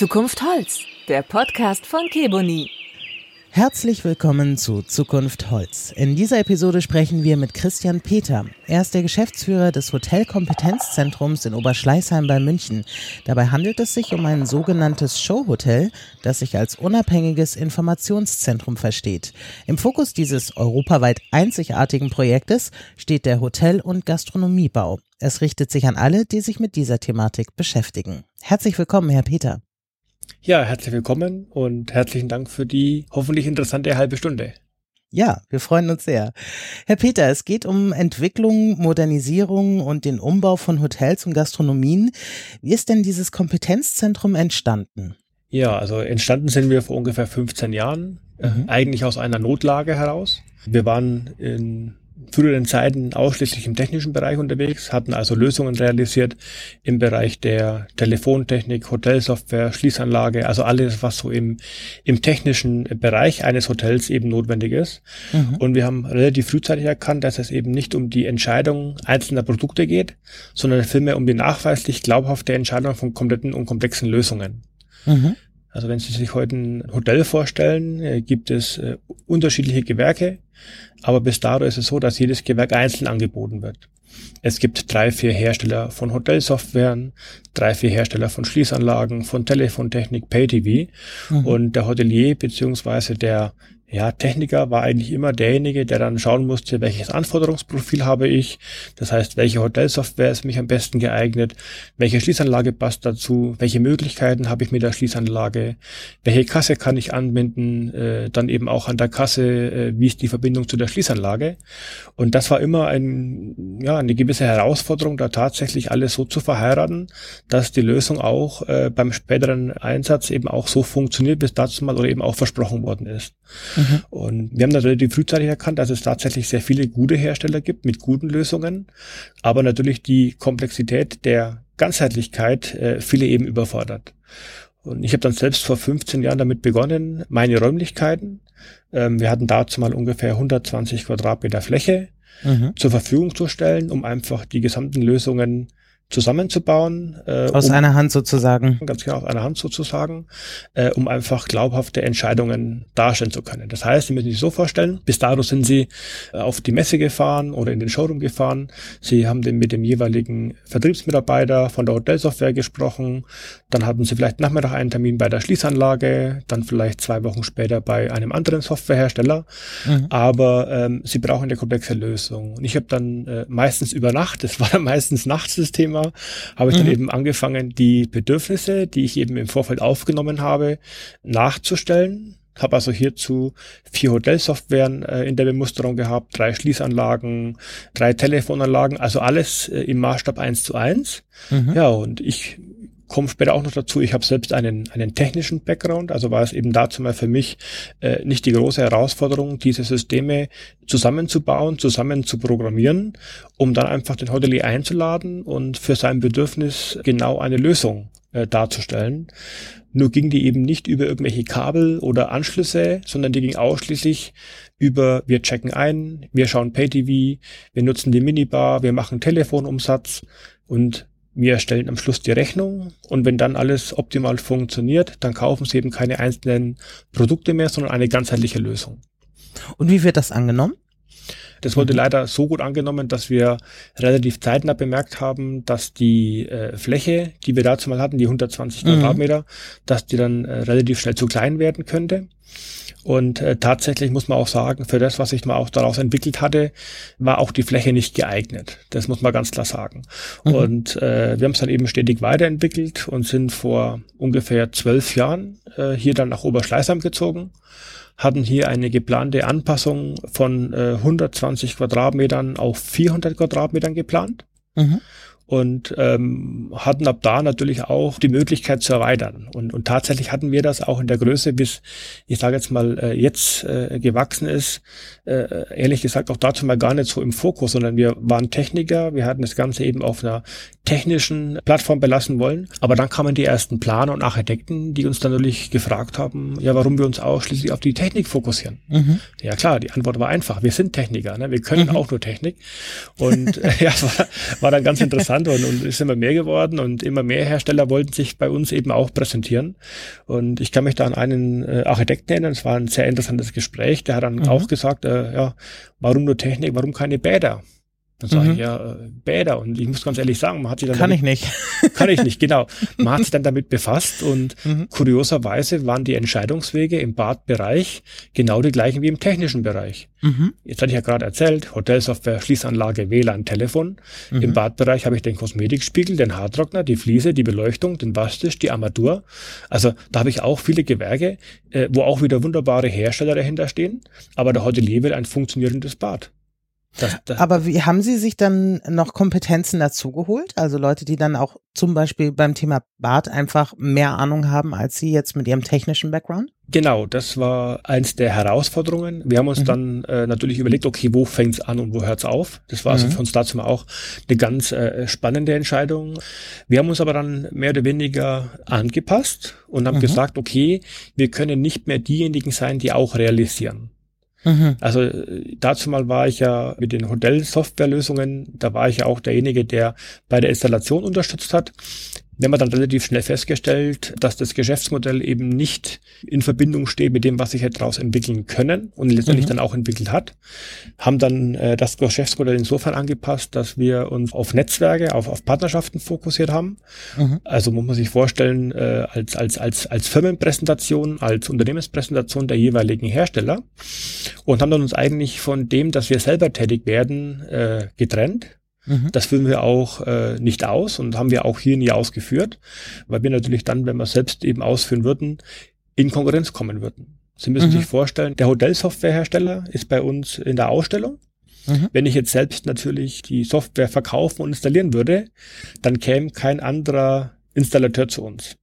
Zukunft Holz, der Podcast von Keboni. Herzlich willkommen zu Zukunft Holz. In dieser Episode sprechen wir mit Christian Peter. Er ist der Geschäftsführer des Hotelkompetenzzentrums in Oberschleißheim bei München. Dabei handelt es sich um ein sogenanntes Showhotel, das sich als unabhängiges Informationszentrum versteht. Im Fokus dieses europaweit einzigartigen Projektes steht der Hotel- und Gastronomiebau. Es richtet sich an alle, die sich mit dieser Thematik beschäftigen. Herzlich willkommen, Herr Peter. Ja, herzlich willkommen und herzlichen Dank für die hoffentlich interessante halbe Stunde. Ja, wir freuen uns sehr. Herr Peter, es geht um Entwicklung, Modernisierung und den Umbau von Hotels und Gastronomien. Wie ist denn dieses Kompetenzzentrum entstanden? Ja, also entstanden sind wir vor ungefähr 15 Jahren, mhm. eigentlich aus einer Notlage heraus. Wir waren in früheren Zeiten ausschließlich im technischen Bereich unterwegs, hatten also Lösungen realisiert im Bereich der Telefontechnik, Hotelsoftware, Schließanlage, also alles, was so im, im technischen Bereich eines Hotels eben notwendig ist. Mhm. Und wir haben relativ frühzeitig erkannt, dass es eben nicht um die Entscheidung einzelner Produkte geht, sondern vielmehr um die nachweislich glaubhafte Entscheidung von kompletten und komplexen Lösungen. Mhm. Also wenn Sie sich heute ein Hotel vorstellen, äh, gibt es äh, unterschiedliche Gewerke, aber bis dato ist es so, dass jedes Gewerk einzeln angeboten wird. Es gibt drei, vier Hersteller von Hotelsoftwaren, drei, vier Hersteller von Schließanlagen, von Telefontechnik, Pay-TV mhm. und der Hotelier beziehungsweise der ja, Techniker war eigentlich immer derjenige, der dann schauen musste, welches Anforderungsprofil habe ich. Das heißt, welche Hotelsoftware ist mich am besten geeignet, welche Schließanlage passt dazu, welche Möglichkeiten habe ich mit der Schließanlage, welche Kasse kann ich anbinden, äh, dann eben auch an der Kasse, äh, wie ist die Verbindung zu der Schließanlage. Und das war immer ein, ja, eine gewisse Herausforderung, da tatsächlich alles so zu verheiraten, dass die Lösung auch äh, beim späteren Einsatz eben auch so funktioniert, bis dazu mal oder eben auch versprochen worden ist. Mhm. Und wir haben dann relativ frühzeitig erkannt, dass es tatsächlich sehr viele gute Hersteller gibt mit guten Lösungen, aber natürlich die Komplexität der Ganzheitlichkeit äh, viele eben überfordert. Und ich habe dann selbst vor 15 Jahren damit begonnen, meine Räumlichkeiten, ähm, wir hatten dazu mal ungefähr 120 Quadratmeter Fläche, mhm. zur Verfügung zu stellen, um einfach die gesamten Lösungen zusammenzubauen. Äh, aus um, einer Hand sozusagen. Ganz genau, aus einer Hand sozusagen, äh, um einfach glaubhafte Entscheidungen darstellen zu können. Das heißt, Sie müssen sich so vorstellen, bis dato sind Sie äh, auf die Messe gefahren oder in den Showroom gefahren. Sie haben den mit dem jeweiligen Vertriebsmitarbeiter von der Hotelsoftware gesprochen. Dann hatten Sie vielleicht Nachmittag einen Termin bei der Schließanlage, dann vielleicht zwei Wochen später bei einem anderen Softwarehersteller. Mhm. Aber ähm, Sie brauchen eine komplexe Lösung. Und ich habe dann äh, meistens über Nacht, das war dann meistens nachts das Thema, war, habe ich mhm. dann eben angefangen, die Bedürfnisse, die ich eben im Vorfeld aufgenommen habe, nachzustellen. Habe also hierzu vier Hotelsoftwaren äh, in der Bemusterung gehabt, drei Schließanlagen, drei Telefonanlagen, also alles äh, im Maßstab eins zu eins. Mhm. Ja, und ich komme später auch noch dazu, ich habe selbst einen, einen technischen Background, also war es eben dazu mal für mich äh, nicht die große Herausforderung, diese Systeme zusammenzubauen, zusammen zu programmieren, um dann einfach den Hotelier einzuladen und für sein Bedürfnis genau eine Lösung äh, darzustellen. Nur ging die eben nicht über irgendwelche Kabel oder Anschlüsse, sondern die ging ausschließlich über wir checken ein, wir schauen Pay-TV, wir nutzen die Minibar, wir machen Telefonumsatz und wir erstellen am Schluss die Rechnung und wenn dann alles optimal funktioniert, dann kaufen Sie eben keine einzelnen Produkte mehr, sondern eine ganzheitliche Lösung. Und wie wird das angenommen? Das wurde mhm. leider so gut angenommen, dass wir relativ zeitnah bemerkt haben, dass die äh, Fläche, die wir dazu mal hatten, die 120 mhm. Quadratmeter, dass die dann äh, relativ schnell zu klein werden könnte. Und äh, tatsächlich muss man auch sagen, für das, was sich mal auch daraus entwickelt hatte, war auch die Fläche nicht geeignet. Das muss man ganz klar sagen. Mhm. Und äh, wir haben es dann eben stetig weiterentwickelt und sind vor ungefähr zwölf Jahren äh, hier dann nach Oberschleißheim gezogen hatten hier eine geplante Anpassung von äh, 120 Quadratmetern auf 400 Quadratmetern geplant. Mhm und ähm, hatten ab da natürlich auch die Möglichkeit zu erweitern. Und, und tatsächlich hatten wir das auch in der Größe, bis ich sage jetzt mal äh, jetzt äh, gewachsen ist, äh, ehrlich gesagt auch dazu mal gar nicht so im Fokus, sondern wir waren Techniker, wir hatten das Ganze eben auf einer technischen Plattform belassen wollen. Aber dann kamen die ersten Planer und Architekten, die uns dann natürlich gefragt haben, ja, warum wir uns ausschließlich auf die Technik fokussieren. Mhm. Ja klar, die Antwort war einfach, wir sind Techniker, ne? wir können mhm. auch nur Technik. Und äh, ja, war, war dann ganz interessant interessant und, und ist immer mehr geworden und immer mehr Hersteller wollten sich bei uns eben auch präsentieren. Und ich kann mich da an einen äh, Architekten erinnern, es war ein sehr interessantes Gespräch, der hat dann mhm. auch gesagt, äh, ja, warum nur Technik, warum keine Bäder? Dann sage mhm. ich, ja, äh, Bäder. Und ich muss ganz ehrlich sagen, man hat sich dann. Kann damit, ich nicht. kann ich nicht, genau. Man hat sich dann damit befasst und mhm. kurioserweise waren die Entscheidungswege im Badbereich genau die gleichen wie im technischen Bereich. Mhm. Jetzt hatte ich ja gerade erzählt, Hotelsoftware, Schließanlage, WLAN, Telefon. Mhm. Im Badbereich habe ich den Kosmetikspiegel, den Haartrockner, die Fliese, die Beleuchtung, den Waschtisch, die Armatur. Also da habe ich auch viele Gewerke, äh, wo auch wieder wunderbare Hersteller dahinter stehen. Aber der Hotelier will ein funktionierendes Bad. Das, das Aber wie haben Sie sich dann noch Kompetenzen dazugeholt? Also Leute, die dann auch zum Beispiel beim Thema Bad einfach mehr Ahnung haben als Sie jetzt mit Ihrem technischen Background? Genau, das war eins der Herausforderungen. Wir haben uns mhm. dann äh, natürlich überlegt, okay, wo fängt's an und wo hört's auf? Das war also mhm. für uns dazu auch eine ganz äh, spannende Entscheidung. Wir haben uns aber dann mehr oder weniger angepasst und haben mhm. gesagt, okay, wir können nicht mehr diejenigen sein, die auch realisieren. Mhm. Also dazu mal war ich ja mit den Hotel-Softwarelösungen, da war ich ja auch derjenige, der bei der Installation unterstützt hat. Wir haben dann relativ schnell festgestellt, dass das Geschäftsmodell eben nicht in Verbindung steht mit dem, was sich daraus entwickeln können und letztendlich mhm. dann auch entwickelt hat. Haben dann äh, das Geschäftsmodell insofern angepasst, dass wir uns auf Netzwerke, auf, auf Partnerschaften fokussiert haben. Mhm. Also muss man sich vorstellen, äh, als, als, als, als Firmenpräsentation, als Unternehmenspräsentation der jeweiligen Hersteller und haben dann uns eigentlich von dem, dass wir selber tätig werden, äh, getrennt Mhm. Das führen wir auch äh, nicht aus und haben wir auch hier nie ausgeführt, weil wir natürlich dann, wenn wir selbst eben ausführen würden, in Konkurrenz kommen würden. Sie müssen mhm. sich vorstellen, der Hotelsoftwarehersteller ist bei uns in der Ausstellung. Mhm. Wenn ich jetzt selbst natürlich die Software verkaufen und installieren würde, dann käme kein anderer Installateur zu uns.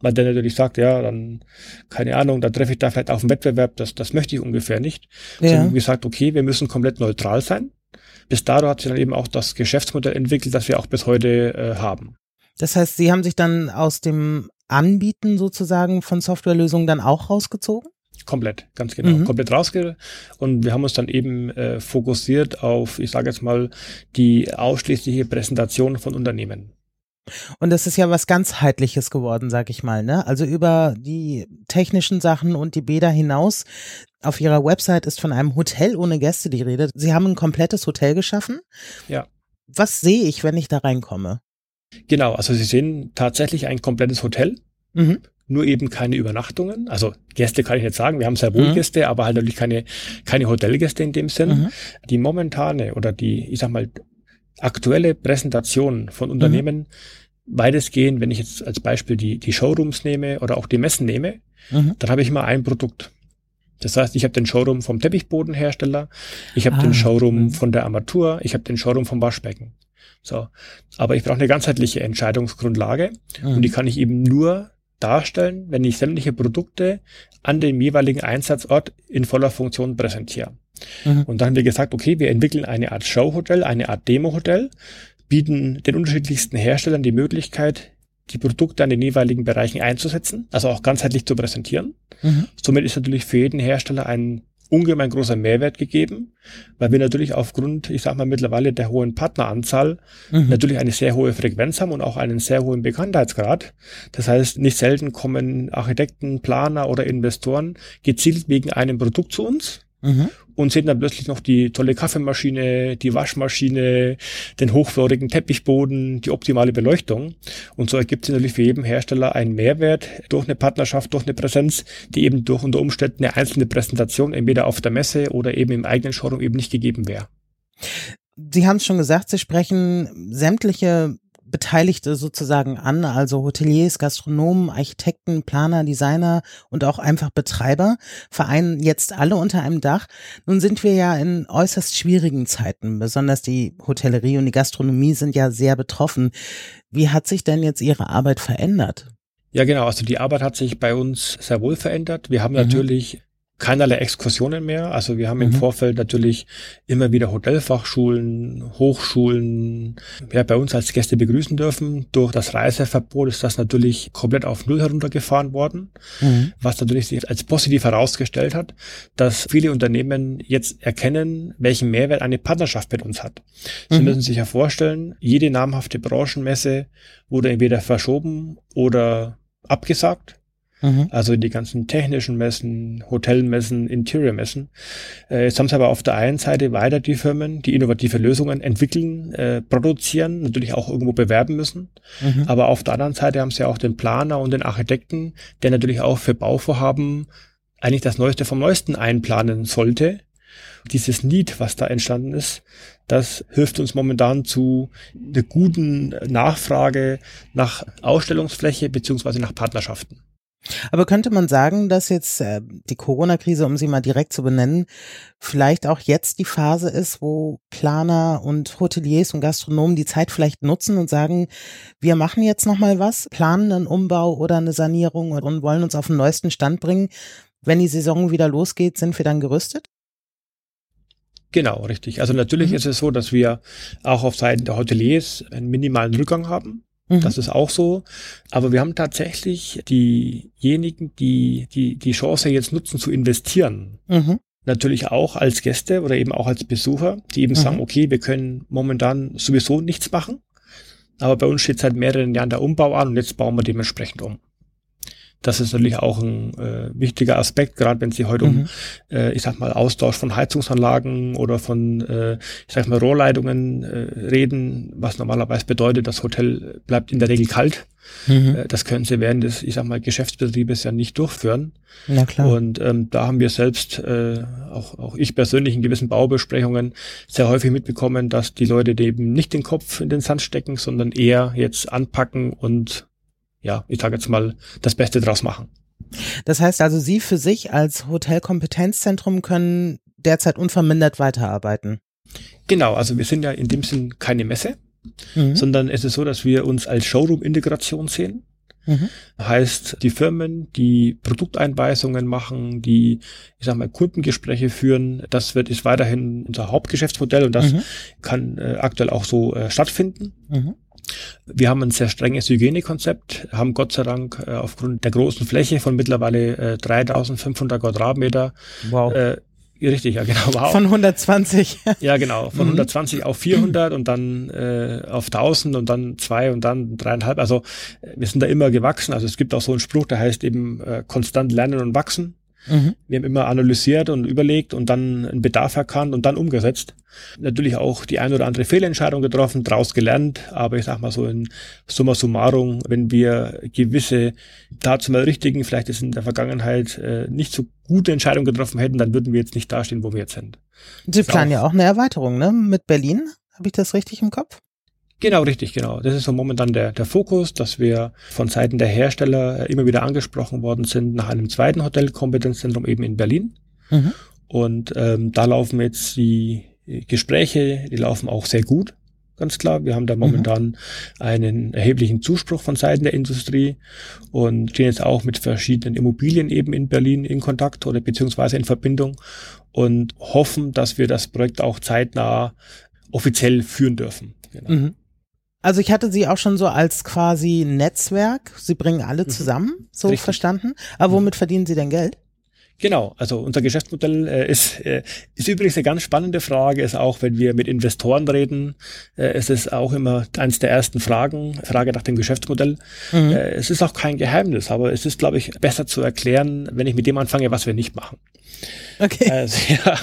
Weil der natürlich sagt, ja, dann, keine Ahnung, dann treffe ich da vielleicht auf einen Wettbewerb, das, das möchte ich ungefähr nicht. Ja. So haben gesagt, okay, wir müssen komplett neutral sein bis dato hat sich dann eben auch das Geschäftsmodell entwickelt, das wir auch bis heute äh, haben. Das heißt, Sie haben sich dann aus dem Anbieten sozusagen von Softwarelösungen dann auch rausgezogen? Komplett, ganz genau. Mhm. Komplett rausge und wir haben uns dann eben äh, fokussiert auf, ich sage jetzt mal, die ausschließliche Präsentation von Unternehmen. Und das ist ja was ganzheitliches geworden, sag ich mal, ne? Also über die technischen Sachen und die Bäder hinaus. Auf ihrer Website ist von einem Hotel ohne Gäste die Rede. Sie haben ein komplettes Hotel geschaffen. Ja. Was sehe ich, wenn ich da reinkomme? Genau, also Sie sehen tatsächlich ein komplettes Hotel. Mhm. Nur eben keine Übernachtungen. Also Gäste kann ich nicht sagen. Wir haben sehr wohl mhm. Gäste, aber halt natürlich keine, keine Hotelgäste in dem Sinn. Mhm. Die momentane oder die, ich sag mal, aktuelle Präsentation von Unternehmen mhm. weitestgehend, wenn ich jetzt als Beispiel die, die Showrooms nehme oder auch die Messen nehme, mhm. dann habe ich immer ein Produkt. Das heißt, ich habe den Showroom vom Teppichbodenhersteller, ich habe ah, den Showroom mhm. von der Armatur, ich habe den Showroom vom Waschbecken. So, aber ich brauche eine ganzheitliche Entscheidungsgrundlage mhm. und die kann ich eben nur darstellen, wenn ich sämtliche Produkte an dem jeweiligen Einsatzort in voller Funktion präsentiere. Mhm. Und dann haben wir gesagt, okay, wir entwickeln eine Art Showhotel, eine Art Demo-Hotel, bieten den unterschiedlichsten Herstellern die Möglichkeit, die Produkte an den jeweiligen Bereichen einzusetzen, also auch ganzheitlich zu präsentieren. Mhm. Somit ist natürlich für jeden Hersteller ein ungemein großer Mehrwert gegeben, weil wir natürlich aufgrund, ich sag mal, mittlerweile der hohen Partneranzahl mhm. natürlich eine sehr hohe Frequenz haben und auch einen sehr hohen Bekanntheitsgrad. Das heißt, nicht selten kommen Architekten, Planer oder Investoren gezielt wegen einem Produkt zu uns Mhm. Und sehen dann plötzlich noch die tolle Kaffeemaschine, die Waschmaschine, den hochflorigen Teppichboden, die optimale Beleuchtung. Und so ergibt sich natürlich für jeden Hersteller einen Mehrwert durch eine Partnerschaft, durch eine Präsenz, die eben durch unter Umständen eine einzelne Präsentation entweder auf der Messe oder eben im eigenen Showroom eben nicht gegeben wäre. Sie haben es schon gesagt, Sie sprechen sämtliche Beteiligte sozusagen an, also Hoteliers, Gastronomen, Architekten, Planer, Designer und auch einfach Betreiber, vereinen jetzt alle unter einem Dach. Nun sind wir ja in äußerst schwierigen Zeiten, besonders die Hotellerie und die Gastronomie sind ja sehr betroffen. Wie hat sich denn jetzt Ihre Arbeit verändert? Ja, genau. Also die Arbeit hat sich bei uns sehr wohl verändert. Wir haben mhm. natürlich keinerlei Exkursionen mehr. Also wir haben mhm. im Vorfeld natürlich immer wieder Hotelfachschulen, Hochschulen, ja, bei uns als Gäste begrüßen dürfen. Durch das Reiseverbot ist das natürlich komplett auf Null heruntergefahren worden, mhm. was natürlich sich als positiv herausgestellt hat, dass viele Unternehmen jetzt erkennen, welchen Mehrwert eine Partnerschaft mit uns hat. Sie mhm. müssen sich ja vorstellen, jede namhafte Branchenmesse wurde entweder verschoben oder abgesagt. Mhm. Also die ganzen technischen Messen, Hotelmessen, Interior-Messen. Äh, jetzt haben sie aber auf der einen Seite weiter die Firmen, die innovative Lösungen entwickeln, äh, produzieren, natürlich auch irgendwo bewerben müssen. Mhm. Aber auf der anderen Seite haben sie auch den Planer und den Architekten, der natürlich auch für Bauvorhaben eigentlich das Neueste vom Neuesten einplanen sollte. Dieses Need, was da entstanden ist, das hilft uns momentan zu einer guten Nachfrage nach Ausstellungsfläche beziehungsweise nach Partnerschaften. Aber könnte man sagen, dass jetzt äh, die Corona-Krise, um sie mal direkt zu benennen, vielleicht auch jetzt die Phase ist, wo Planer und Hoteliers und Gastronomen die Zeit vielleicht nutzen und sagen, wir machen jetzt noch mal was, planen einen Umbau oder eine Sanierung und wollen uns auf den neuesten Stand bringen. Wenn die Saison wieder losgeht, sind wir dann gerüstet? Genau, richtig. Also natürlich mhm. ist es so, dass wir auch auf Seiten der Hoteliers einen minimalen Rückgang haben. Mhm. Das ist auch so. Aber wir haben tatsächlich diejenigen, die die, die Chance jetzt nutzen zu investieren. Mhm. Natürlich auch als Gäste oder eben auch als Besucher, die eben mhm. sagen, okay, wir können momentan sowieso nichts machen. Aber bei uns steht seit mehreren Jahren der Umbau an und jetzt bauen wir dementsprechend um. Das ist natürlich auch ein äh, wichtiger Aspekt, gerade wenn Sie heute mhm. um, äh, ich sag mal, Austausch von Heizungsanlagen oder von, äh, ich sag mal, Rohrleitungen äh, reden, was normalerweise bedeutet, das Hotel bleibt in der Regel kalt. Mhm. Äh, das können Sie während des, ich sag mal, Geschäftsbetriebes ja nicht durchführen. Na klar. Und ähm, da haben wir selbst, äh, auch, auch ich persönlich in gewissen Baubesprechungen sehr häufig mitbekommen, dass die Leute eben nicht den Kopf in den Sand stecken, sondern eher jetzt anpacken und ja, ich sage jetzt mal, das Beste draus machen. Das heißt also, Sie für sich als Hotelkompetenzzentrum können derzeit unvermindert weiterarbeiten. Genau, also wir sind ja in dem Sinn keine Messe, mhm. sondern es ist so, dass wir uns als Showroom-Integration sehen. Mhm. Heißt, die Firmen, die Produkteinweisungen machen, die, ich sag mal, Kundengespräche führen, das wird ist weiterhin unser Hauptgeschäftsmodell und das mhm. kann äh, aktuell auch so äh, stattfinden. Mhm. Wir haben ein sehr strenges Hygienekonzept, haben Gott sei Dank äh, aufgrund der großen Fläche von mittlerweile äh, 3500 Quadratmeter wow. äh, Richtig, ja, genau. Wow. Von 120. Ja, genau. Von mhm. 120 auf 400 und dann äh, auf 1000 und dann zwei und dann dreieinhalb. Also äh, wir sind da immer gewachsen. Also es gibt auch so einen Spruch, der heißt eben äh, konstant lernen und wachsen. Mhm. Wir haben immer analysiert und überlegt und dann einen Bedarf erkannt und dann umgesetzt. Natürlich auch die ein oder andere Fehlentscheidung getroffen, daraus gelernt, aber ich sag mal so in summa summarum, wenn wir gewisse dazu mal richtigen, vielleicht ist in der Vergangenheit äh, nicht so gute Entscheidungen getroffen hätten, dann würden wir jetzt nicht dastehen, wo wir jetzt sind. Sie planen auch, ja auch eine Erweiterung, ne? Mit Berlin? Habe ich das richtig im Kopf? Genau, richtig, genau. Das ist so momentan der, der Fokus, dass wir von Seiten der Hersteller immer wieder angesprochen worden sind nach einem zweiten Hotelkompetenzzentrum eben in Berlin. Mhm. Und ähm, da laufen jetzt die Gespräche, die laufen auch sehr gut, ganz klar. Wir haben da mhm. momentan mhm. einen erheblichen Zuspruch von Seiten der Industrie und stehen jetzt auch mit verschiedenen Immobilien eben in Berlin in Kontakt oder beziehungsweise in Verbindung und hoffen, dass wir das Projekt auch zeitnah offiziell führen dürfen. Genau. Mhm. Also ich hatte sie auch schon so als quasi Netzwerk. Sie bringen alle mhm. zusammen, so Richtig. verstanden. Aber womit mhm. verdienen Sie denn Geld? Genau, also unser Geschäftsmodell äh, ist, äh, ist übrigens eine ganz spannende Frage, ist auch, wenn wir mit Investoren reden, äh, es ist auch immer eines der ersten Fragen, Frage nach dem Geschäftsmodell. Mhm. Äh, es ist auch kein Geheimnis, aber es ist, glaube ich, besser zu erklären, wenn ich mit dem anfange, was wir nicht machen. Okay. Also, ja,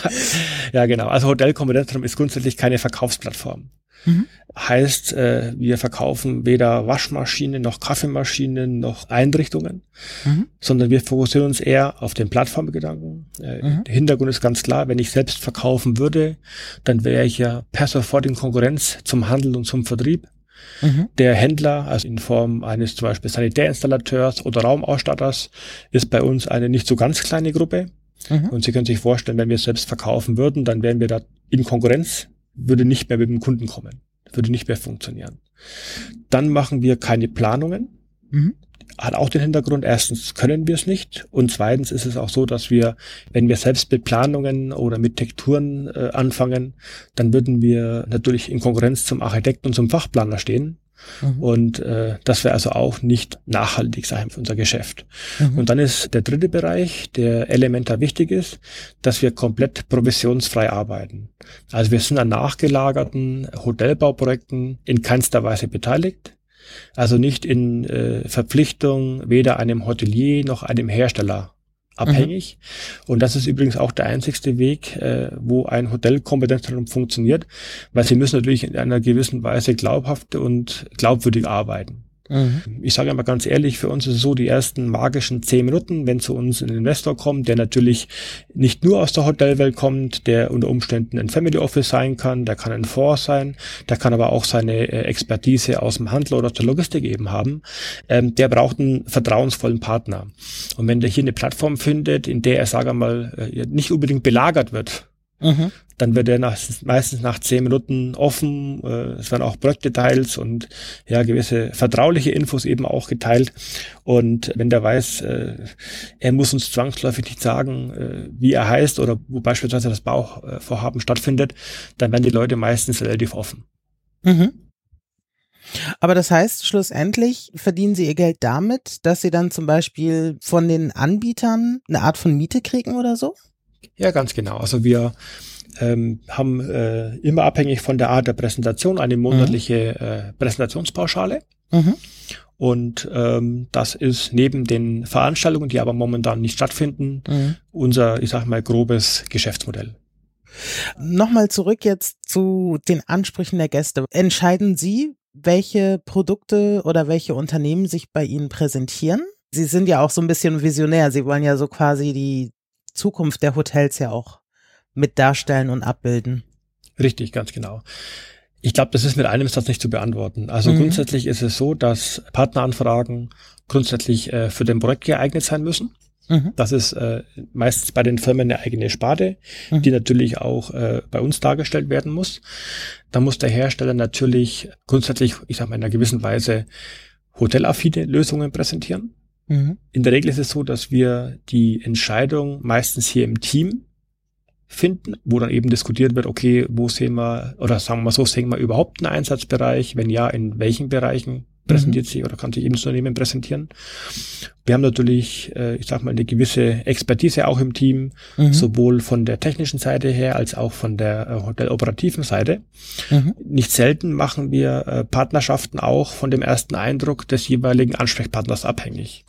ja, genau. Also Hotelkompetenzzentrum ist grundsätzlich keine Verkaufsplattform. Mhm. Heißt, äh, wir verkaufen weder Waschmaschinen noch Kaffeemaschinen noch Einrichtungen, mhm. sondern wir fokussieren uns eher auf den Plattformgedanken. Äh, mhm. Der Hintergrund ist ganz klar, wenn ich selbst verkaufen würde, dann wäre ich ja per sofort in Konkurrenz zum Handel und zum Vertrieb. Mhm. Der Händler, also in Form eines zum Beispiel Sanitärinstallateurs oder Raumausstatters, ist bei uns eine nicht so ganz kleine Gruppe. Mhm. Und Sie können sich vorstellen, wenn wir selbst verkaufen würden, dann wären wir da in Konkurrenz würde nicht mehr mit dem Kunden kommen, würde nicht mehr funktionieren. Dann machen wir keine Planungen. Mhm. hat auch den Hintergrund, erstens können wir es nicht und zweitens ist es auch so, dass wir, wenn wir selbst mit Planungen oder mit Tekturen äh, anfangen, dann würden wir natürlich in Konkurrenz zum Architekten und zum Fachplaner stehen Mhm. Und äh, das wäre also auch nicht nachhaltig sein für unser Geschäft. Mhm. Und dann ist der dritte Bereich, der elementar wichtig ist, dass wir komplett provisionsfrei arbeiten. Also wir sind an nachgelagerten Hotelbauprojekten in keinster Weise beteiligt. Also nicht in äh, Verpflichtung weder einem Hotelier noch einem Hersteller abhängig. Mhm. Und das ist übrigens auch der einzigste Weg, äh, wo ein Hotelkompetenzzentrum funktioniert, weil sie müssen natürlich in einer gewissen Weise glaubhaft und glaubwürdig arbeiten. Mhm. Ich sage einmal ganz ehrlich, für uns ist es so, die ersten magischen zehn Minuten, wenn zu uns ein Investor kommt, der natürlich nicht nur aus der Hotelwelt kommt, der unter Umständen ein Family Office sein kann, der kann ein Fonds sein, der kann aber auch seine äh, Expertise aus dem Handel oder aus der Logistik eben haben, ähm, der braucht einen vertrauensvollen Partner. Und wenn der hier eine Plattform findet, in der er, sage mal, äh, nicht unbedingt belagert wird, Mhm. Dann wird er nach, meistens nach zehn Minuten offen. Äh, es werden auch Projektdetails und ja gewisse vertrauliche Infos eben auch geteilt. Und wenn der weiß, äh, er muss uns zwangsläufig nicht sagen, äh, wie er heißt oder wo beispielsweise das Bauvorhaben stattfindet, dann werden die Leute meistens relativ offen. Mhm. Aber das heißt, schlussendlich verdienen sie ihr Geld damit, dass sie dann zum Beispiel von den Anbietern eine Art von Miete kriegen oder so? Ja, ganz genau. Also wir ähm, haben äh, immer abhängig von der Art der Präsentation eine monatliche mhm. äh, Präsentationspauschale. Mhm. Und ähm, das ist neben den Veranstaltungen, die aber momentan nicht stattfinden, mhm. unser, ich sag mal, grobes Geschäftsmodell. Nochmal zurück jetzt zu den Ansprüchen der Gäste. Entscheiden Sie, welche Produkte oder welche Unternehmen sich bei Ihnen präsentieren? Sie sind ja auch so ein bisschen visionär. Sie wollen ja so quasi die Zukunft der Hotels ja auch mit darstellen und abbilden. Richtig, ganz genau. Ich glaube, das ist mit einem Satz nicht zu beantworten. Also mhm. grundsätzlich ist es so, dass Partneranfragen grundsätzlich äh, für den Projekt geeignet sein müssen. Mhm. Das ist äh, meistens bei den Firmen eine eigene Sparte, mhm. die natürlich auch äh, bei uns dargestellt werden muss. Da muss der Hersteller natürlich grundsätzlich, ich sage mal in einer gewissen Weise, hotelaffine Lösungen präsentieren. Mhm. In der Regel ist es so, dass wir die Entscheidung meistens hier im Team finden, wo dann eben diskutiert wird, okay, wo sehen wir, oder sagen wir mal so, sehen wir überhaupt einen Einsatzbereich? Wenn ja, in welchen Bereichen präsentiert mhm. sich oder kann sich eben das Unternehmen präsentieren? Wir haben natürlich, äh, ich sag mal, eine gewisse Expertise auch im Team, mhm. sowohl von der technischen Seite her als auch von der äh, hoteloperativen Seite. Mhm. Nicht selten machen wir äh, Partnerschaften auch von dem ersten Eindruck des jeweiligen Ansprechpartners abhängig.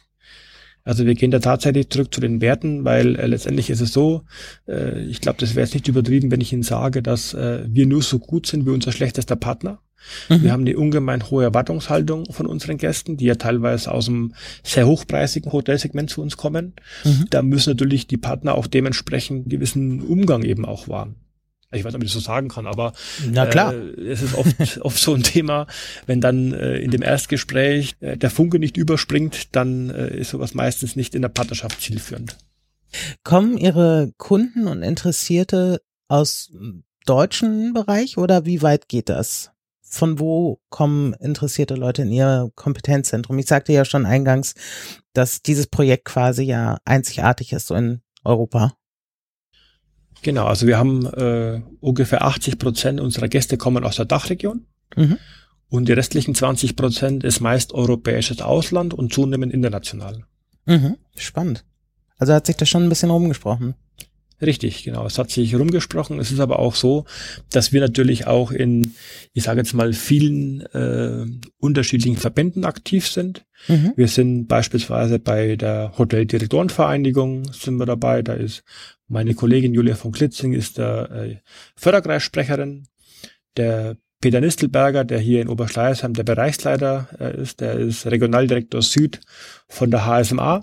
Also wir gehen da tatsächlich zurück zu den Werten, weil äh, letztendlich ist es so, äh, ich glaube, das wäre jetzt nicht übertrieben, wenn ich Ihnen sage, dass äh, wir nur so gut sind wie unser schlechtester Partner. Mhm. Wir haben eine ungemein hohe Erwartungshaltung von unseren Gästen, die ja teilweise aus einem sehr hochpreisigen Hotelsegment zu uns kommen. Mhm. Da müssen natürlich die Partner auch dementsprechend gewissen Umgang eben auch wahren ich weiß nicht, ob ich das so sagen kann, aber Na klar. Äh, es ist oft, oft so ein Thema, wenn dann äh, in dem Erstgespräch äh, der Funke nicht überspringt, dann äh, ist sowas meistens nicht in der Partnerschaft zielführend. Kommen Ihre Kunden und Interessierte aus deutschen Bereich oder wie weit geht das? Von wo kommen interessierte Leute in Ihr Kompetenzzentrum? Ich sagte ja schon eingangs, dass dieses Projekt quasi ja einzigartig ist so in Europa. Genau, also wir haben äh, ungefähr 80 Prozent unserer Gäste kommen aus der Dachregion. Mhm. Und die restlichen 20 Prozent ist meist europäisches Ausland und zunehmend international. Mhm. Spannend. Also hat sich das schon ein bisschen rumgesprochen. Richtig, genau. Es hat sich rumgesprochen. Es ist aber auch so, dass wir natürlich auch in, ich sage jetzt mal, vielen äh, unterschiedlichen Verbänden aktiv sind. Mhm. Wir sind beispielsweise bei der Hoteldirektorenvereinigung sind wir dabei. Da ist meine Kollegin Julia von Klitzing ist der äh, Förderkreissprecherin. Der Peter Nistelberger, der hier in Oberschleißheim der Bereichsleiter äh, ist, der ist Regionaldirektor Süd von der HSMA.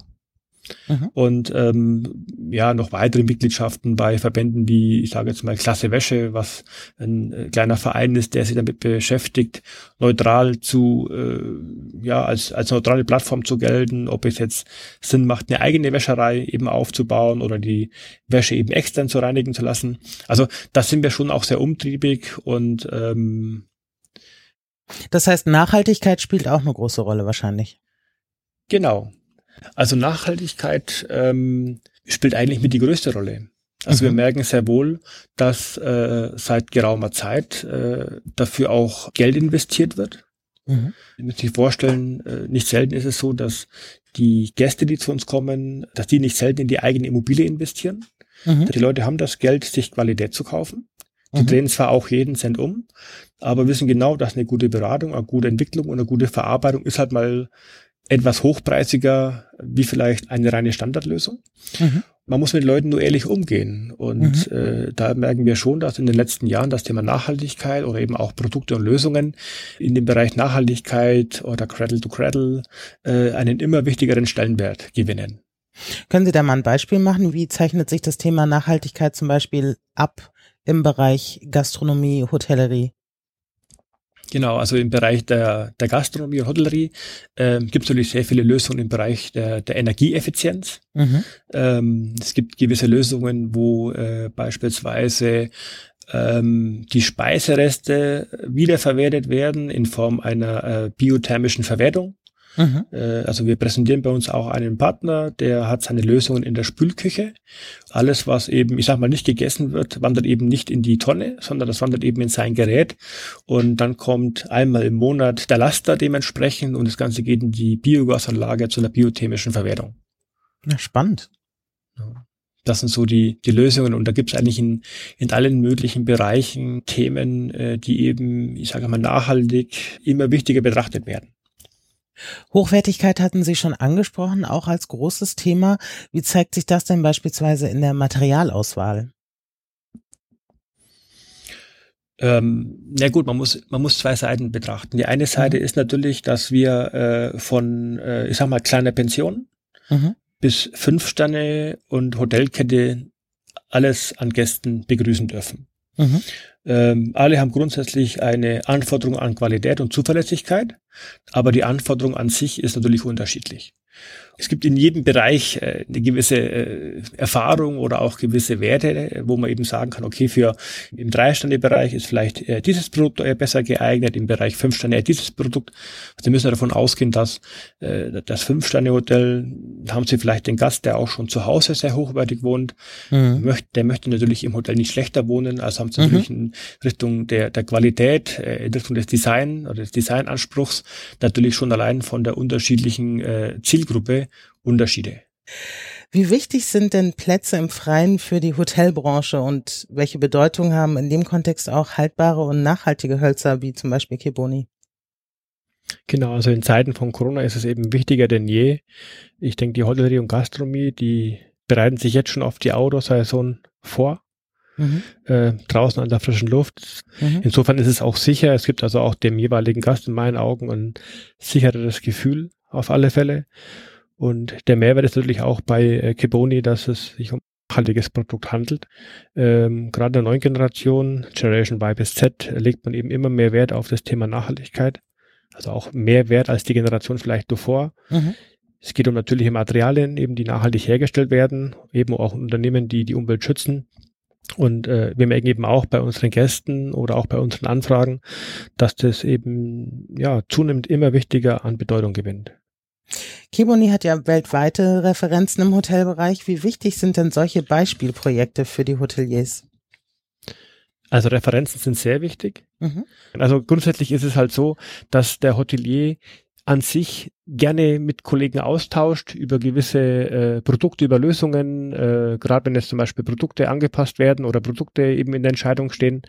Mhm. Und ähm, ja, noch weitere Mitgliedschaften bei Verbänden wie, ich sage jetzt mal, Klasse Wäsche, was ein äh, kleiner Verein ist, der sich damit beschäftigt, neutral zu, äh, ja, als, als neutrale Plattform zu gelten, ob es jetzt Sinn macht, eine eigene Wäscherei eben aufzubauen oder die Wäsche eben extern zu reinigen zu lassen. Also da sind wir schon auch sehr umtriebig und ähm, das heißt, Nachhaltigkeit spielt auch eine große Rolle wahrscheinlich. Genau. Also Nachhaltigkeit ähm, spielt eigentlich mit die größte Rolle. Also mhm. wir merken sehr wohl, dass äh, seit geraumer Zeit äh, dafür auch Geld investiert wird. Mhm. Sie müssen sich vorstellen, äh, nicht selten ist es so, dass die Gäste, die zu uns kommen, dass die nicht selten in die eigene Immobilie investieren. Mhm. Die Leute haben das Geld, sich Qualität zu kaufen. Die mhm. drehen zwar auch jeden Cent um, aber wissen genau, dass eine gute Beratung, eine gute Entwicklung und eine gute Verarbeitung ist halt mal etwas hochpreisiger wie vielleicht eine reine Standardlösung. Mhm. Man muss mit Leuten nur ehrlich umgehen. Und mhm. äh, da merken wir schon, dass in den letzten Jahren das Thema Nachhaltigkeit oder eben auch Produkte und Lösungen in dem Bereich Nachhaltigkeit oder Cradle to Cradle äh, einen immer wichtigeren Stellenwert gewinnen. Können Sie da mal ein Beispiel machen? Wie zeichnet sich das Thema Nachhaltigkeit zum Beispiel ab im Bereich Gastronomie, Hotellerie? Genau, also im Bereich der, der Gastronomie und Hotellerie äh, gibt es natürlich sehr viele Lösungen im Bereich der, der Energieeffizienz. Mhm. Ähm, es gibt gewisse Lösungen, wo äh, beispielsweise ähm, die Speisereste wiederverwertet werden in Form einer äh, biothermischen Verwertung. Mhm. Äh, also wir präsentieren bei uns auch einen Partner, der hat seine Lösungen in der Spülküche. Alles, was eben, ich sag mal, nicht gegessen wird, wandert eben nicht in die Tonne, sondern das wandert eben in sein Gerät. Und dann kommt einmal im Monat der Laster dementsprechend und das Ganze geht in die Biogasanlage zu einer biothermischen Verwertung. Ja, spannend. Das sind so die, die Lösungen und da gibt es eigentlich in, in allen möglichen Bereichen Themen, äh, die eben, ich sage mal, nachhaltig immer wichtiger betrachtet werden. Hochwertigkeit hatten Sie schon angesprochen, auch als großes Thema. Wie zeigt sich das denn beispielsweise in der Materialauswahl? Ähm, ja gut, man muss, man muss zwei Seiten betrachten. Die eine Seite mhm. ist natürlich, dass wir äh, von, äh, ich sag mal, kleiner Pension mhm. bis fünf Sterne und Hotelkette alles an Gästen begrüßen dürfen. Mhm. Ähm, alle haben grundsätzlich eine Anforderung an Qualität und Zuverlässigkeit, aber die Anforderung an sich ist natürlich unterschiedlich. Es gibt in jedem Bereich äh, eine gewisse äh, Erfahrung oder auch gewisse Werte, wo man eben sagen kann, okay, für im Drei-Sterne-Bereich ist vielleicht äh, dieses Produkt besser geeignet, im Bereich fünf Sterne dieses Produkt. Sie müssen davon ausgehen, dass das Fünf-Sterne-Hotel, haben Sie vielleicht den Gast, der auch schon zu Hause sehr hochwertig wohnt, mhm. der möchte natürlich im Hotel nicht schlechter wohnen, also haben Sie mhm. natürlich in Richtung der, der Qualität, in Richtung des Design oder des Designanspruchs natürlich schon allein von der unterschiedlichen Zielgruppe Unterschiede. Wie wichtig sind denn Plätze im Freien für die Hotelbranche und welche Bedeutung haben in dem Kontext auch haltbare und nachhaltige Hölzer wie zum Beispiel Keboni? Genau, also in Zeiten von Corona ist es eben wichtiger denn je. Ich denke, die Hotellerie und Gastronomie, die bereiten sich jetzt schon auf die Outdoor-Saison vor. Mhm. Äh, draußen an der frischen Luft. Mhm. Insofern ist es auch sicher. Es gibt also auch dem jeweiligen Gast in meinen Augen ein sichereres Gefühl auf alle Fälle. Und der Mehrwert ist natürlich auch bei äh, Keboni, dass es sich um ein nachhaltiges Produkt handelt. Ähm, gerade in der neuen Generation, Generation Y bis Z, legt man eben immer mehr Wert auf das Thema Nachhaltigkeit. Also auch mehr Wert als die Generation vielleicht davor. Mhm. Es geht um natürliche Materialien, eben die nachhaltig hergestellt werden, eben auch Unternehmen, die die Umwelt schützen. Und äh, wir merken eben auch bei unseren Gästen oder auch bei unseren Anfragen, dass das eben ja zunehmend immer wichtiger an Bedeutung gewinnt. Kiboni hat ja weltweite Referenzen im Hotelbereich. Wie wichtig sind denn solche Beispielprojekte für die Hoteliers? Also Referenzen sind sehr wichtig. Mhm. Also grundsätzlich ist es halt so, dass der Hotelier an sich gerne mit Kollegen austauscht über gewisse äh, Produkte, über Lösungen, äh, gerade wenn jetzt zum Beispiel Produkte angepasst werden oder Produkte eben in der Entscheidung stehen,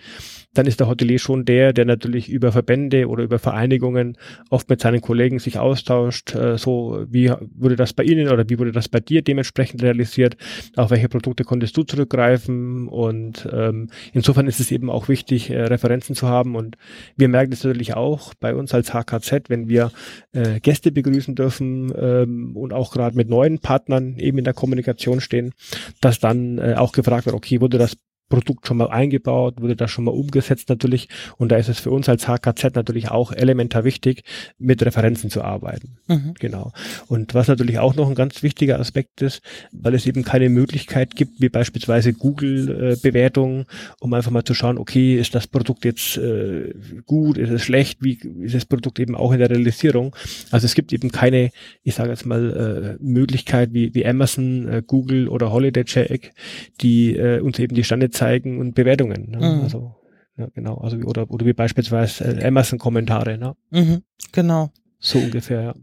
dann ist der Hotelier schon der, der natürlich über Verbände oder über Vereinigungen oft mit seinen Kollegen sich austauscht, äh, so wie wurde das bei Ihnen oder wie wurde das bei dir dementsprechend realisiert, auf welche Produkte konntest du zurückgreifen und ähm, insofern ist es eben auch wichtig, äh, Referenzen zu haben und wir merken es natürlich auch bei uns als HKZ, wenn wir äh, Gäste begrüßen dürfen ähm, und auch gerade mit neuen Partnern eben in der Kommunikation stehen, dass dann äh, auch gefragt wird, okay, wurde das Produkt schon mal eingebaut, wurde das schon mal umgesetzt natürlich. Und da ist es für uns als HKZ natürlich auch elementar wichtig, mit Referenzen zu arbeiten. Mhm. Genau. Und was natürlich auch noch ein ganz wichtiger Aspekt ist, weil es eben keine Möglichkeit gibt, wie beispielsweise Google-Bewertungen, äh, um einfach mal zu schauen, okay, ist das Produkt jetzt äh, gut, ist es schlecht, wie ist das Produkt eben auch in der Realisierung. Also es gibt eben keine, ich sage jetzt mal, äh, Möglichkeit wie, wie Amazon, äh, Google oder Holiday Check, die äh, uns eben die zeigen und Bewertungen. Ne? Mhm. Also ja, genau, also oder oder wie beispielsweise äh, Amazon-Kommentare. Ne? Mhm, genau. So ungefähr. Ja.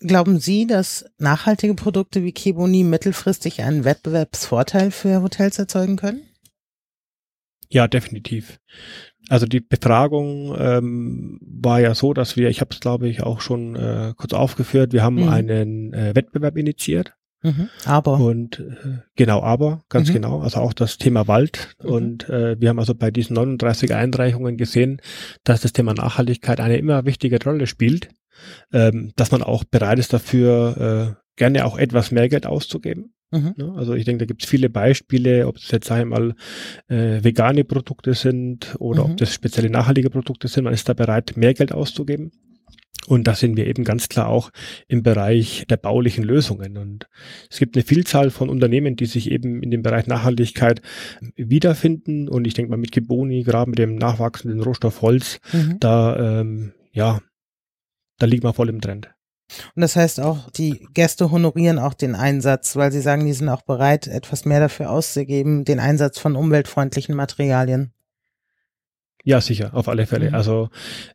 Glauben Sie, dass nachhaltige Produkte wie Keboni mittelfristig einen Wettbewerbsvorteil für Hotels erzeugen können? Ja, definitiv. Also die Befragung ähm, war ja so, dass wir, ich habe es glaube ich auch schon äh, kurz aufgeführt, wir haben mhm. einen äh, Wettbewerb initiiert Mhm, aber. Und äh, genau, aber, ganz mhm. genau. Also auch das Thema Wald. Mhm. Und äh, wir haben also bei diesen 39 Einreichungen gesehen, dass das Thema Nachhaltigkeit eine immer wichtige Rolle spielt, ähm, dass man auch bereit ist dafür, äh, gerne auch etwas mehr Geld auszugeben. Mhm. Ja, also ich denke, da gibt es viele Beispiele, ob es jetzt einmal äh, vegane Produkte sind oder ob mhm. das spezielle nachhaltige Produkte sind. Man ist da bereit, mehr Geld auszugeben. Und da sind wir eben ganz klar auch im Bereich der baulichen Lösungen. Und es gibt eine Vielzahl von Unternehmen, die sich eben in dem Bereich Nachhaltigkeit wiederfinden. Und ich denke mal mit Geboni, gerade mit dem nachwachsenden Rohstoff Holz, mhm. da, ähm, ja, da liegt man voll im Trend. Und das heißt auch, die Gäste honorieren auch den Einsatz, weil sie sagen, die sind auch bereit, etwas mehr dafür auszugeben, den Einsatz von umweltfreundlichen Materialien. Ja, sicher, auf alle Fälle. Mhm. Also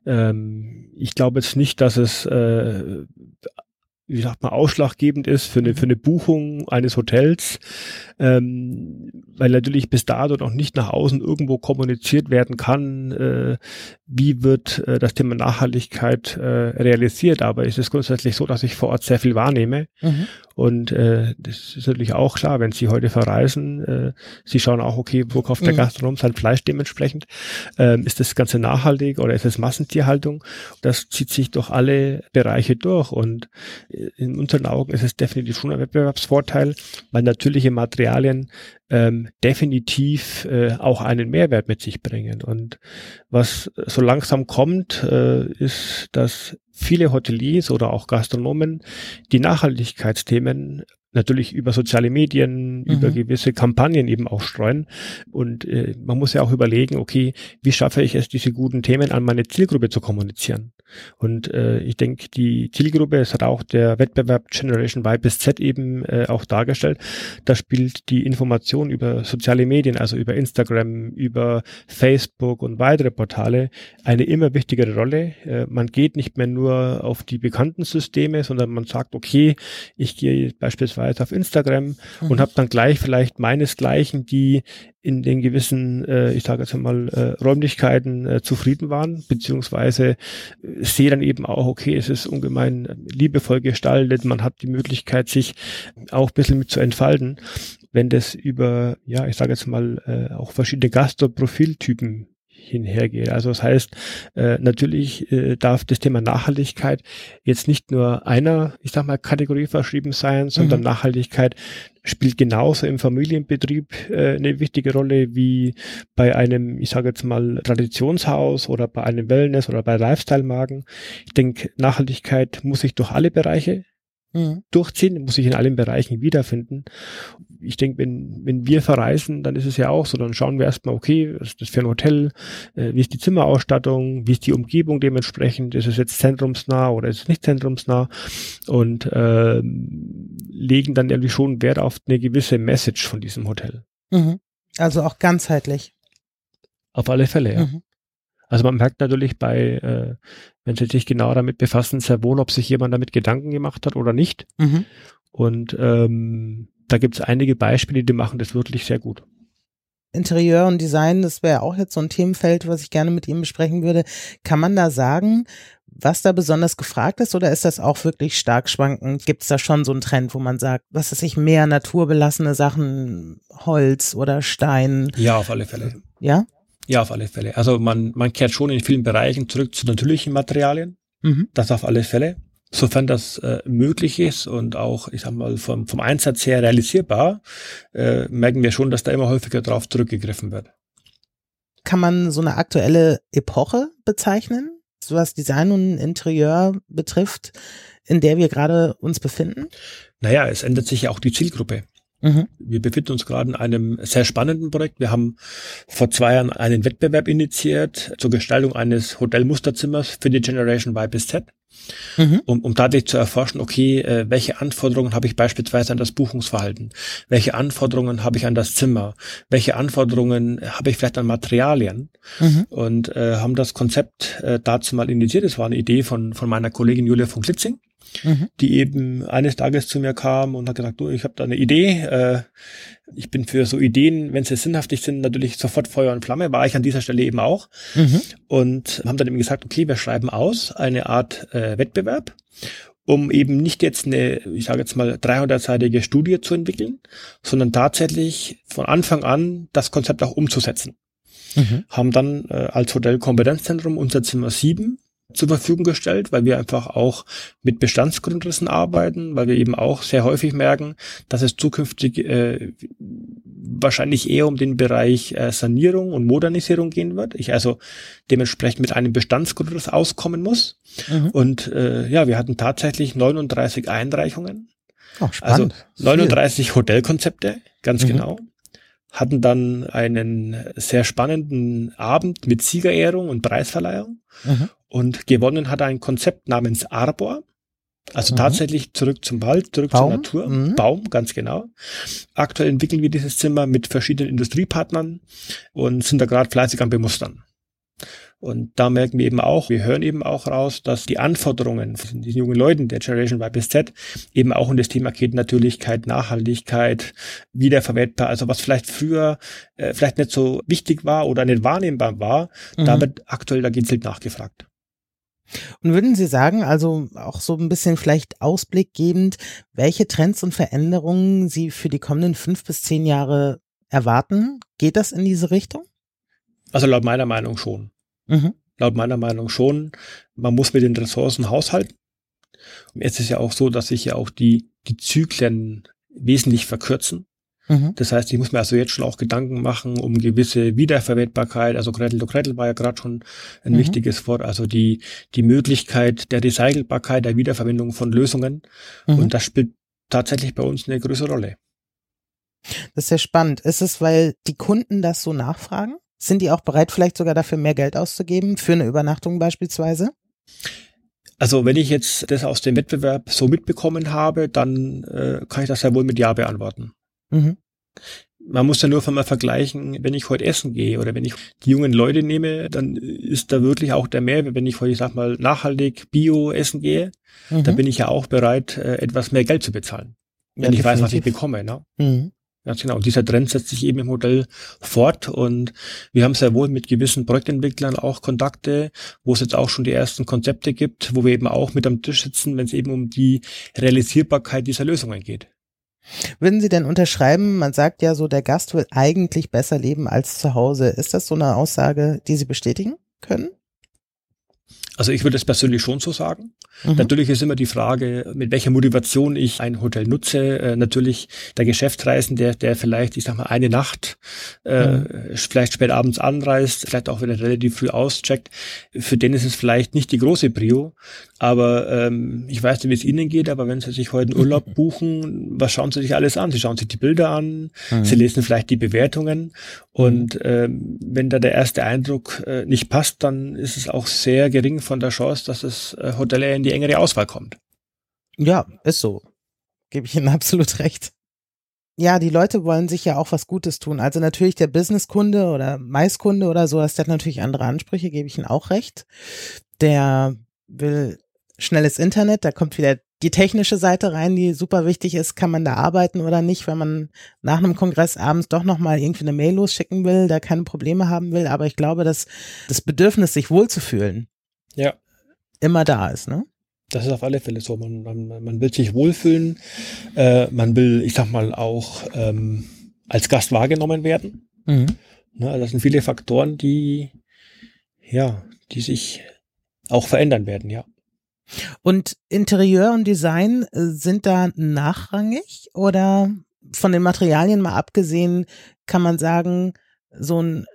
ähm, ich glaube jetzt nicht, dass es äh, wie sagt man, ausschlaggebend ist für eine, für eine Buchung eines Hotels, ähm, weil natürlich bis dato noch nicht nach außen irgendwo kommuniziert werden kann, äh, wie wird äh, das Thema Nachhaltigkeit äh, realisiert. Aber es ist grundsätzlich so, dass ich vor Ort sehr viel wahrnehme. Mhm. Und äh, das ist natürlich auch klar, wenn Sie heute verreisen, äh, Sie schauen auch, okay, wo kauft der mhm. Gastronom sein Fleisch dementsprechend? Ähm, ist das Ganze nachhaltig oder ist es Massentierhaltung? Das zieht sich durch alle Bereiche durch. Und in unseren Augen ist es definitiv schon ein Wettbewerbsvorteil, weil natürliche Materialien ähm, definitiv äh, auch einen Mehrwert mit sich bringen. Und was so langsam kommt, äh, ist, dass viele Hoteliers oder auch Gastronomen die Nachhaltigkeitsthemen natürlich über soziale Medien, mhm. über gewisse Kampagnen eben auch streuen. Und äh, man muss ja auch überlegen, okay, wie schaffe ich es, diese guten Themen an meine Zielgruppe zu kommunizieren? Und äh, ich denke, die Zielgruppe, es hat auch der Wettbewerb Generation Y bis Z eben äh, auch dargestellt, da spielt die Information über soziale Medien, also über Instagram, über Facebook und weitere Portale eine immer wichtigere Rolle. Äh, man geht nicht mehr nur auf die bekannten Systeme, sondern man sagt, okay, ich gehe beispielsweise auf Instagram mhm. und habe dann gleich vielleicht meinesgleichen, die in den gewissen, äh, ich sage jetzt mal, äh, Räumlichkeiten äh, zufrieden waren, beziehungsweise äh, sehe dann eben auch, okay, es ist ungemein liebevoll gestaltet, man hat die Möglichkeit, sich auch ein bisschen mit zu entfalten, wenn das über, ja, ich sage jetzt mal, äh, auch verschiedene Gastro-Profiltypen hinhergeht. Also das heißt, äh, natürlich äh, darf das Thema Nachhaltigkeit jetzt nicht nur einer, ich sag mal, Kategorie verschrieben sein, sondern mhm. Nachhaltigkeit spielt genauso im Familienbetrieb äh, eine wichtige Rolle wie bei einem, ich sage jetzt mal, Traditionshaus oder bei einem Wellness oder bei Lifestyle-Magen. Ich denke, Nachhaltigkeit muss sich durch alle Bereiche mhm. durchziehen, muss sich in allen Bereichen wiederfinden. Ich denke, wenn, wenn wir verreisen, dann ist es ja auch so, dann schauen wir erstmal, okay, was ist das für ein Hotel, äh, wie ist die Zimmerausstattung, wie ist die Umgebung dementsprechend, ist es jetzt zentrumsnah oder ist es nicht zentrumsnah und äh, legen dann irgendwie schon Wert auf eine gewisse Message von diesem Hotel. Mhm. Also auch ganzheitlich. Auf alle Fälle, ja. Mhm. Also man merkt natürlich bei, äh, wenn Sie sich genau damit befassen, sehr wohl, ob sich jemand damit Gedanken gemacht hat oder nicht. Mhm. Und ähm, da gibt es einige Beispiele, die machen das wirklich sehr gut. Interieur und Design, das wäre auch jetzt so ein Themenfeld, was ich gerne mit ihm besprechen würde. Kann man da sagen, was da besonders gefragt ist oder ist das auch wirklich stark schwankend? Gibt es da schon so einen Trend, wo man sagt, was ist sich mehr naturbelassene Sachen, Holz oder Stein? Ja, auf alle Fälle. Ja? Ja, auf alle Fälle. Also man, man kehrt schon in vielen Bereichen zurück zu natürlichen Materialien. Mhm. Das auf alle Fälle. sofern das äh, möglich ist und auch, ich sag mal, vom, vom Einsatz her realisierbar, äh, merken wir schon, dass da immer häufiger drauf zurückgegriffen wird. Kann man so eine aktuelle Epoche bezeichnen, so was Design und Interieur betrifft, in der wir gerade uns befinden? Naja, es ändert sich ja auch die Zielgruppe. Mhm. Wir befinden uns gerade in einem sehr spannenden Projekt. Wir haben vor zwei Jahren einen Wettbewerb initiiert zur Gestaltung eines Hotelmusterzimmers für die Generation Y bis Z. Mhm. Um, um dadurch zu erforschen, okay, äh, welche Anforderungen habe ich beispielsweise an das Buchungsverhalten? Welche Anforderungen habe ich an das Zimmer? Welche Anforderungen habe ich vielleicht an Materialien? Mhm. Und äh, haben das Konzept äh, dazu mal initiiert. Das war eine Idee von, von meiner Kollegin Julia von Klitzing mhm. die eben eines Tages zu mir kam und hat gesagt, du, ich habe da eine Idee. Äh, ich bin für so Ideen, wenn sie sinnhaftig sind, natürlich sofort Feuer und Flamme, war ich an dieser Stelle eben auch. Mhm. Und haben dann eben gesagt, okay, wir schreiben aus eine Art äh, Wettbewerb um eben nicht jetzt eine, ich sage jetzt mal, 300-seitige Studie zu entwickeln, sondern tatsächlich von Anfang an das Konzept auch umzusetzen. Mhm. Haben dann äh, als Hotelkompetenzzentrum unser Zimmer 7 zur Verfügung gestellt, weil wir einfach auch mit Bestandsgrundrissen arbeiten, weil wir eben auch sehr häufig merken, dass es zukünftig äh, wahrscheinlich eher um den Bereich äh, Sanierung und Modernisierung gehen wird. Ich also dementsprechend mit einem Bestandsgrundriss auskommen muss. Mhm. Und äh, ja, wir hatten tatsächlich 39 Einreichungen. Oh, also 39 Viel. Hotelkonzepte, ganz mhm. genau hatten dann einen sehr spannenden Abend mit Siegerehrung und Preisverleihung. Mhm. Und gewonnen hat ein Konzept namens Arbor. Also mhm. tatsächlich zurück zum Wald, zurück Baum. zur Natur. Mhm. Baum, ganz genau. Aktuell entwickeln wir dieses Zimmer mit verschiedenen Industriepartnern und sind da gerade fleißig am Bemustern. Und da merken wir eben auch, wir hören eben auch raus, dass die Anforderungen von diesen jungen Leuten der Generation Y bis Z eben auch in das Thema geht Natürlichkeit, Nachhaltigkeit, wiederverwertbar, also was vielleicht früher äh, vielleicht nicht so wichtig war oder nicht wahrnehmbar war, mhm. da wird aktuell da gezielt nachgefragt. Und würden Sie sagen, also auch so ein bisschen vielleicht ausblickgebend, welche Trends und Veränderungen Sie für die kommenden fünf bis zehn Jahre erwarten? Geht das in diese Richtung? Also laut meiner Meinung schon. Mhm. Laut meiner Meinung schon. Man muss mit den Ressourcen haushalten. Und jetzt ist ja auch so, dass sich ja auch die, die Zyklen wesentlich verkürzen. Mhm. Das heißt, ich muss mir also jetzt schon auch Gedanken machen um gewisse Wiederverwertbarkeit. Also Gretel to Gretel war ja gerade schon ein mhm. wichtiges Wort. Also die, die Möglichkeit der Recycelbarkeit, der Wiederverwendung von Lösungen. Mhm. Und das spielt tatsächlich bei uns eine größere Rolle. Das ist sehr spannend. Ist es, weil die Kunden das so nachfragen? Sind die auch bereit, vielleicht sogar dafür mehr Geld auszugeben, für eine Übernachtung beispielsweise? Also wenn ich jetzt das aus dem Wettbewerb so mitbekommen habe, dann äh, kann ich das ja wohl mit Ja beantworten. Mhm. Man muss ja nur von mal vergleichen, wenn ich heute essen gehe oder wenn ich die jungen Leute nehme, dann ist da wirklich auch der Mehrwert. Wenn ich heute, ich sag mal, nachhaltig Bio essen gehe, mhm. dann bin ich ja auch bereit, äh, etwas mehr Geld zu bezahlen. Wenn ja, ich definitiv. weiß, was ich bekomme. Ne? Mhm. Ganz genau. Und dieser Trend setzt sich eben im Modell fort und wir haben sehr wohl mit gewissen Projektentwicklern auch Kontakte, wo es jetzt auch schon die ersten Konzepte gibt, wo wir eben auch mit am Tisch sitzen, wenn es eben um die Realisierbarkeit dieser Lösungen geht. Würden Sie denn unterschreiben, man sagt ja so, der Gast will eigentlich besser leben als zu Hause. Ist das so eine Aussage, die Sie bestätigen können? Also ich würde es persönlich schon so sagen. Mhm. Natürlich ist immer die Frage, mit welcher Motivation ich ein Hotel nutze. Äh, natürlich der Geschäftsreisende, der vielleicht, ich sag mal, eine Nacht äh, mhm. vielleicht spät abends anreist, vielleicht auch wieder relativ früh auscheckt, für den ist es vielleicht nicht die große Prio. Aber ähm, ich weiß nicht, wie es Ihnen geht, aber wenn Sie sich heute einen Urlaub buchen, was schauen Sie sich alles an? Sie schauen sich die Bilder an, mhm. Sie lesen vielleicht die Bewertungen und mhm. ähm, wenn da der erste Eindruck äh, nicht passt, dann ist es auch sehr gering von der Chance, dass das äh, Hotel in die engere Auswahl kommt. Ja, ist so. Gebe ich Ihnen absolut recht. Ja, die Leute wollen sich ja auch was Gutes tun. Also natürlich der Businesskunde oder Maiskunde oder so, der hat natürlich andere Ansprüche, gebe ich Ihnen auch recht. Der will schnelles Internet, da kommt wieder die technische Seite rein, die super wichtig ist, kann man da arbeiten oder nicht, wenn man nach einem Kongress abends doch nochmal irgendwie eine Mail losschicken will, da keine Probleme haben will. Aber ich glaube, dass das Bedürfnis, sich wohlzufühlen, ja. immer da ist, ne? Das ist auf alle Fälle so. Man, man, man will sich wohlfühlen, äh, man will, ich sag mal, auch ähm, als Gast wahrgenommen werden. Mhm. Ne, das sind viele Faktoren, die, ja, die sich auch verändern werden, ja. Und Interieur und Design äh, sind da nachrangig oder von den Materialien mal abgesehen, kann man sagen, so ein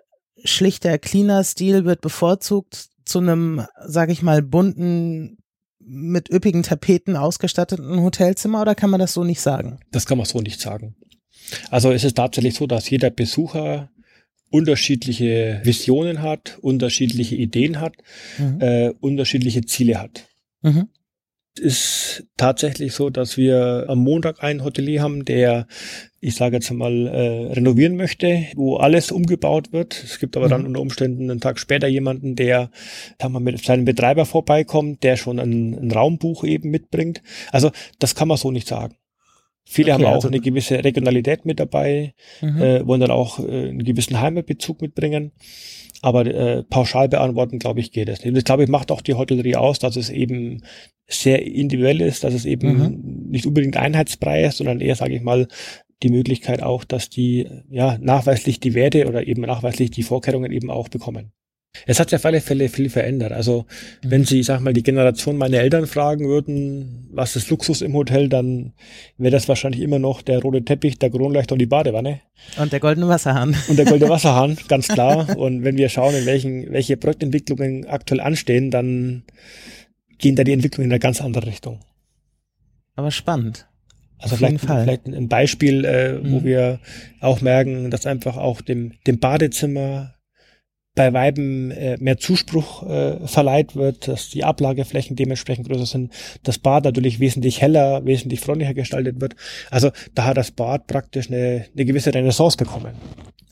schlichter, cleaner Stil wird bevorzugt zu einem, sag ich mal, bunten, mit üppigen Tapeten ausgestatteten Hotelzimmer oder kann man das so nicht sagen? Das kann man so nicht sagen. Also es ist tatsächlich so, dass jeder Besucher unterschiedliche Visionen hat, unterschiedliche Ideen hat, mhm. äh, unterschiedliche Ziele hat. Mhm ist tatsächlich so, dass wir am Montag einen Hotelier haben, der, ich sage jetzt mal, äh, renovieren möchte, wo alles umgebaut wird. Es gibt aber mhm. dann unter Umständen einen Tag später jemanden, der sagen wir, mit seinem Betreiber vorbeikommt, der schon ein, ein Raumbuch eben mitbringt. Also das kann man so nicht sagen. Viele okay, haben auch also eine gewisse Regionalität mit dabei, mhm. äh, wollen dann auch äh, einen gewissen Heimatbezug mitbringen. Aber äh, pauschal beantworten, glaube ich, geht es nicht. Und das, glaube ich, macht auch die Hotellerie aus, dass es eben sehr individuell ist, dass es eben mhm. nicht unbedingt Einheitsbrei ist, sondern eher, sage ich mal, die Möglichkeit auch, dass die ja nachweislich die Werte oder eben nachweislich die Vorkehrungen eben auch bekommen. Es hat sich auf alle Fälle viel verändert. Also mhm. wenn Sie, ich sag mal, die Generation meiner Eltern fragen würden, was ist Luxus im Hotel, dann wäre das wahrscheinlich immer noch der rote Teppich, der Kronleuchter und die Badewanne. Und der goldene Wasserhahn. Und der goldene Wasserhahn, ganz klar. Und wenn wir schauen, in welchen, welche Projektentwicklungen aktuell anstehen, dann gehen da die Entwicklungen in eine ganz andere Richtung. Aber spannend. Also vielleicht, vielleicht ein Beispiel, äh, mhm. wo wir auch merken, dass einfach auch dem, dem Badezimmer bei Weiben äh, mehr Zuspruch äh, verleiht wird, dass die Ablageflächen dementsprechend größer sind, das Bad natürlich wesentlich heller, wesentlich freundlicher gestaltet wird. Also da hat das Bad praktisch eine, eine gewisse Renaissance bekommen.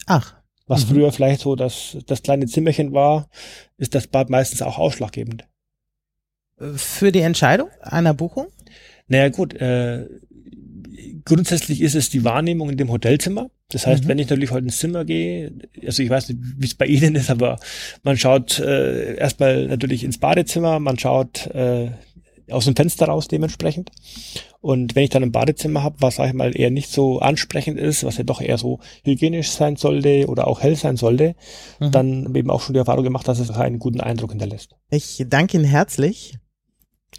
Ach. Was mhm. früher vielleicht so das, das kleine Zimmerchen war, ist das Bad meistens auch ausschlaggebend. Für die Entscheidung einer Buchung? Naja gut, äh, grundsätzlich ist es die Wahrnehmung in dem Hotelzimmer. Das heißt, mhm. wenn ich natürlich heute ins Zimmer gehe, also ich weiß nicht, wie es bei Ihnen ist, aber man schaut äh, erstmal natürlich ins Badezimmer, man schaut äh, aus dem Fenster raus dementsprechend. Und wenn ich dann ein Badezimmer habe, was, sag ich mal, eher nicht so ansprechend ist, was ja doch eher so hygienisch sein sollte oder auch hell sein sollte, mhm. dann eben auch schon die Erfahrung gemacht, dass es einen guten Eindruck hinterlässt. Ich danke Ihnen herzlich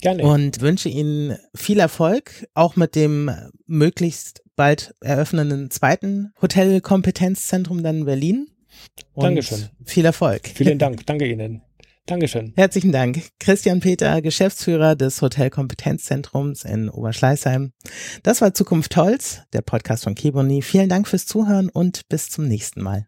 Gerne. Und wünsche Ihnen viel Erfolg, auch mit dem möglichst bald eröffnenden zweiten Hotelkompetenzzentrum dann in Berlin. Und Dankeschön. Viel Erfolg. Vielen Dank. Danke Ihnen. Dankeschön. Herzlichen Dank. Christian Peter, Geschäftsführer des Hotelkompetenzzentrums in Oberschleißheim. Das war Zukunft Holz, der Podcast von Keboni. Vielen Dank fürs Zuhören und bis zum nächsten Mal.